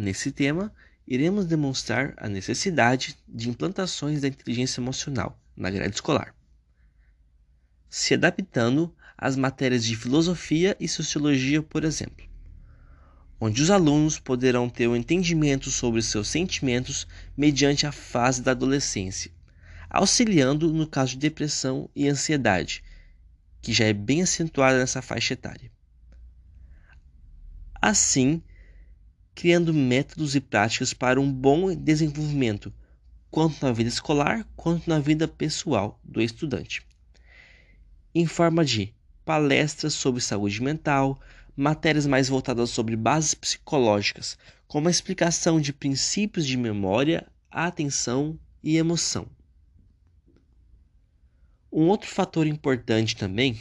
Nesse tema, iremos demonstrar a necessidade de implantações da inteligência emocional na grade escolar, se adaptando às matérias de filosofia e sociologia, por exemplo, onde os alunos poderão ter um entendimento sobre seus sentimentos mediante a fase da adolescência, auxiliando no caso de depressão e ansiedade, que já é bem acentuada nessa faixa etária. Assim, criando métodos e práticas para um bom desenvolvimento, quanto na vida escolar quanto na vida pessoal do estudante. Em forma de palestras sobre saúde mental, matérias mais voltadas sobre bases psicológicas, como a explicação de princípios de memória, atenção e emoção. Um outro fator importante também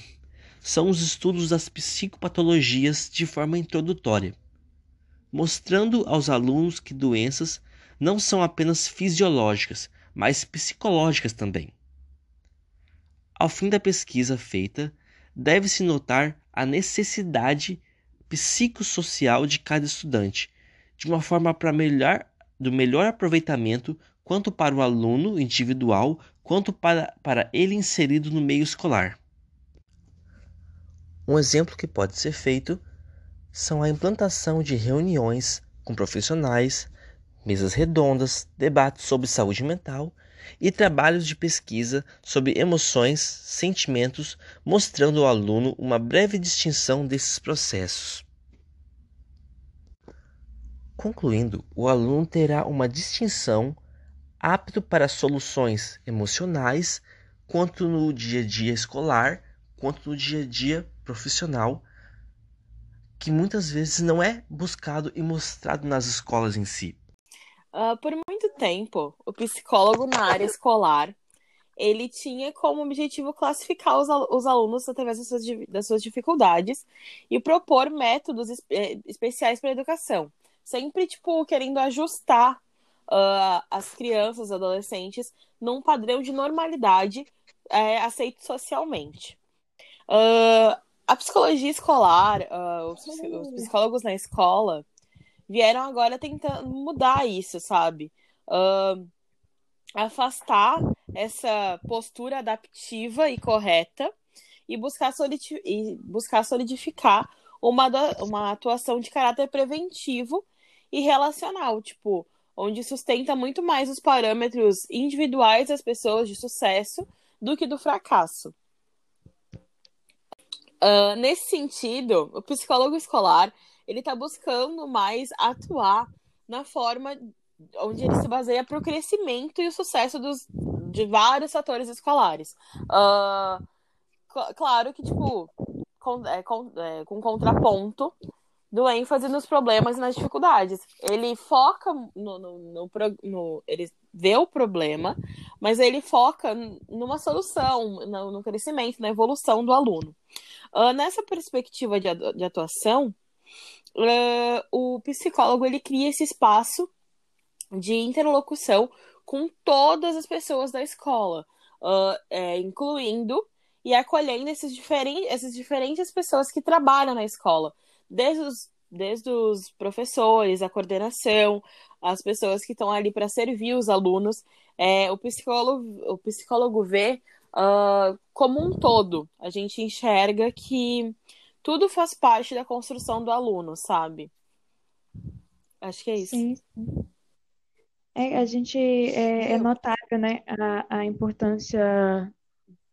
são os estudos das psicopatologias de forma introdutória mostrando aos alunos que doenças não são apenas fisiológicas, mas psicológicas também. Ao fim da pesquisa feita, deve-se notar a necessidade psicossocial de cada estudante, de uma forma para melhor, do melhor aproveitamento quanto para o aluno individual quanto para, para ele inserido no meio escolar. Um exemplo que pode ser feito são a implantação de reuniões com profissionais, mesas redondas, debates sobre saúde mental e trabalhos de pesquisa sobre emoções, sentimentos, mostrando ao aluno uma breve distinção desses processos. Concluindo, o aluno terá uma distinção apto para soluções emocionais, quanto no dia a dia escolar, quanto no dia a dia profissional que muitas vezes não é buscado e mostrado nas escolas em si. Uh, por muito tempo, o psicólogo na área escolar ele tinha como objetivo classificar os, os alunos através das suas, das suas, dificuldades e propor métodos espe especiais para a educação, sempre tipo querendo ajustar uh, as crianças, adolescentes, num padrão de normalidade é, aceito socialmente. Uh, a psicologia escolar, uh, os, os, psicólogos na escola vieram agora tentando mudar isso, sabe? Uh, afastar essa postura adaptiva e correta e buscar, e buscar solidificar uma, uma atuação de caráter preventivo e relacional, tipo, onde sustenta muito mais os parâmetros individuais das pessoas de sucesso do que do fracasso. Uh, nesse sentido, o psicólogo escolar ele está buscando mais atuar na forma onde ele se baseia para o crescimento e o sucesso dos, de vários fatores escolares. Uh, claro que, tipo, com, é, com, é, com contraponto do ênfase nos problemas e nas dificuldades. Ele foca no, no, no, no, ele vê o problema, mas ele foca numa solução, no, no crescimento, na evolução do aluno. Uh, nessa perspectiva de, de atuação, uh, o psicólogo ele cria esse espaço de interlocução com todas as pessoas da escola, uh, é, incluindo e acolhendo esses diferentes, essas diferentes pessoas que trabalham na escola, desde os, desde os professores, a coordenação, as pessoas que estão ali para servir os alunos. É, o, psicólogo, o psicólogo vê uh, como um todo. A gente enxerga que tudo faz parte da construção do aluno, sabe? Acho que é isso. Sim. É, a gente é, é notável, né, a, a importância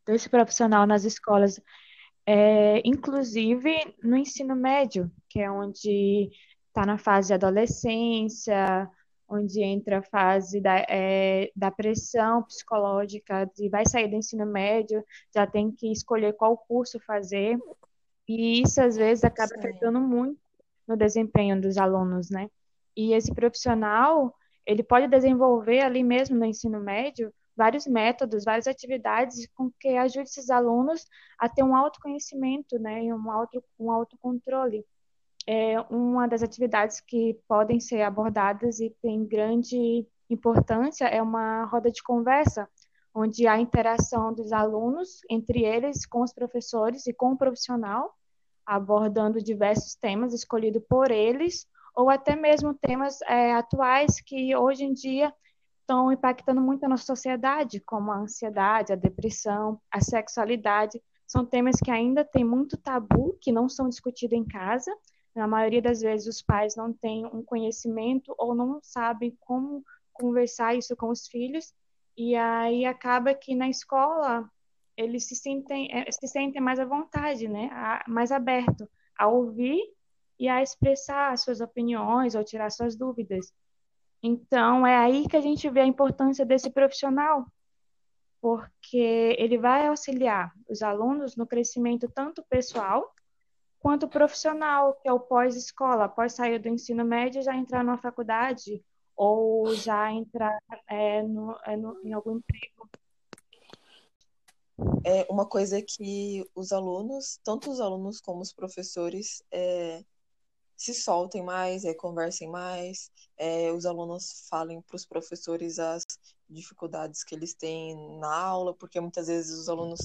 desse profissional nas escolas, é, inclusive no ensino médio, que é onde está na fase de adolescência, onde entra a fase da, é, da pressão psicológica, de vai sair do ensino médio, já tem que escolher qual curso fazer, e isso às vezes acaba Sim. afetando muito no desempenho dos alunos, né? E esse profissional, ele pode desenvolver ali mesmo no ensino médio vários métodos, várias atividades com que ajude esses alunos a ter um autoconhecimento, né, e um auto um autocontrole é uma das atividades que podem ser abordadas e tem grande importância é uma roda de conversa, onde há interação dos alunos entre eles, com os professores e com o profissional, abordando diversos temas escolhidos por eles ou até mesmo temas é, atuais que hoje em dia estão impactando muito a nossa sociedade, como a ansiedade, a depressão, a sexualidade. São temas que ainda têm muito tabu, que não são discutidos em casa. Na maioria das vezes, os pais não têm um conhecimento ou não sabem como conversar isso com os filhos. E aí acaba que na escola eles se sentem, eh, se sentem mais à vontade, né? mais aberto a ouvir e a expressar suas opiniões ou tirar suas dúvidas. Então, é aí que a gente vê a importância desse profissional, porque ele vai auxiliar os alunos no crescimento tanto pessoal quanto profissional, que é o pós-escola, após sair do ensino médio já entrar numa faculdade ou já entrar é, no, é, no, em algum emprego. É uma coisa que os alunos, tanto os alunos como os professores, é, se soltem mais, é, conversem mais, é, os alunos falem para os professores as dificuldades que eles têm na aula, porque muitas vezes os alunos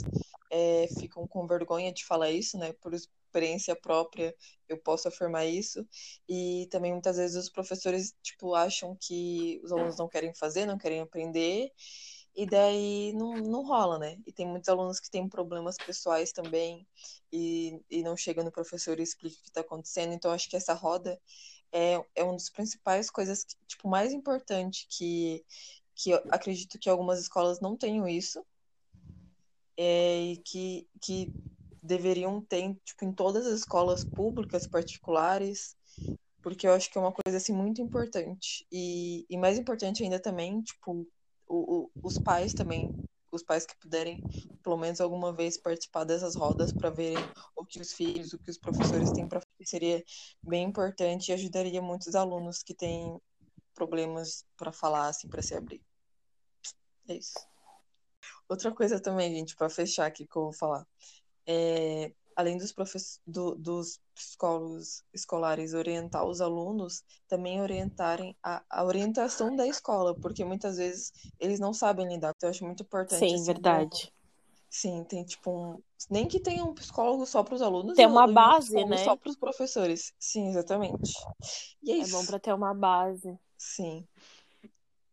é, ficam com vergonha de falar isso, né? Por experiência própria, eu posso afirmar isso. E também muitas vezes os professores tipo acham que os alunos não querem fazer, não querem aprender e daí não, não rola, né? E tem muitos alunos que têm problemas pessoais também e, e não chegam no professor e explica o que está acontecendo. Então, acho que essa roda é, é uma das principais coisas, que, tipo, mais importante que, que acredito que algumas escolas não tenham isso é, e que, que deveriam ter, tipo, em todas as escolas públicas, particulares, porque eu acho que é uma coisa, assim, muito importante. E, e mais importante ainda também, tipo, o, o, os pais também, os pais que puderem, pelo menos alguma vez, participar dessas rodas para verem o que os filhos, o que os professores têm para seria bem importante e ajudaria muitos alunos que têm problemas para falar, assim, para se abrir. É isso. Outra coisa também, gente, para fechar aqui que eu vou falar. É, além dos, do, dos psicólogos escolares orientar os alunos, também orientarem a, a, orientação da escola, porque muitas vezes eles não sabem lidar. Então, eu acho muito importante. Sim, assim, verdade. Sim, tem tipo um. Nem que tenha um psicólogo só para os alunos. Tem uma base, um né? Só para os professores. Sim, exatamente. E é, é bom para ter uma base. Sim.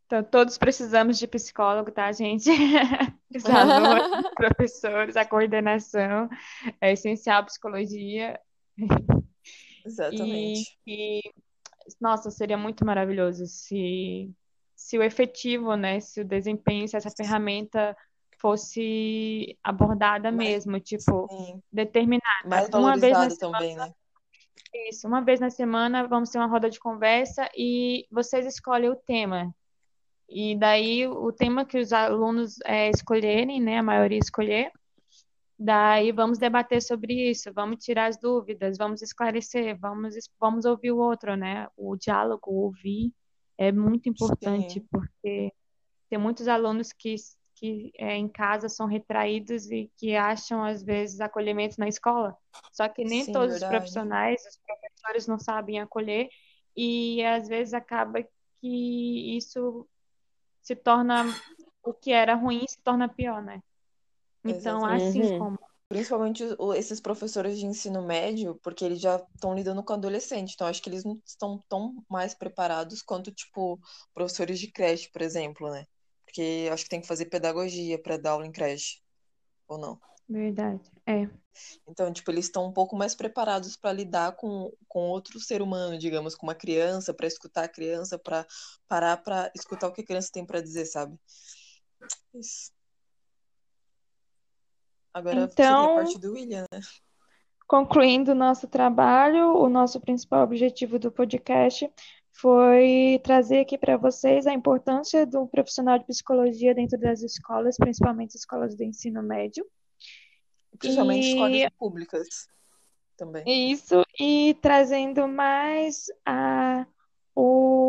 Então, todos precisamos de psicólogo, tá, gente? Os alunos, professores, a coordenação, é essencial a psicologia. Exatamente. E, e, nossa, seria muito maravilhoso se, se o efetivo, né, se o desempenho, se essa ferramenta fosse abordada Mais, mesmo, tipo, sim. determinada. Mais uma vez na semana, também, né? Isso, uma vez na semana vamos ter uma roda de conversa e vocês escolhem o tema. E daí o tema que os alunos é, escolherem, né, a maioria escolher, daí vamos debater sobre isso, vamos tirar as dúvidas, vamos esclarecer, vamos, vamos ouvir o outro, né? O diálogo, ouvir é muito importante, Sim. porque tem muitos alunos que, que é, em casa são retraídos e que acham, às vezes, acolhimento na escola. Só que nem Sim, todos verdade. os profissionais, os professores não sabem acolher, e às vezes acaba que isso se torna o que era ruim se torna pior, né? Então, Exatamente. assim uhum. como principalmente esses professores de ensino médio, porque eles já estão lidando com adolescente, então acho que eles não estão tão mais preparados quanto tipo professores de creche, por exemplo, né? Porque acho que tem que fazer pedagogia para dar aula em creche, ou não? Verdade, é. Então, tipo, eles estão um pouco mais preparados para lidar com, com outro ser humano, digamos, com uma criança, para escutar a criança, para parar para escutar o que a criança tem para dizer, sabe? Isso. Agora então, seria a parte do William, né? Concluindo o nosso trabalho, o nosso principal objetivo do podcast foi trazer aqui para vocês a importância do profissional de psicologia dentro das escolas, principalmente escolas do ensino médio Principalmente e... escolas públicas também. Isso, e trazendo mais a, o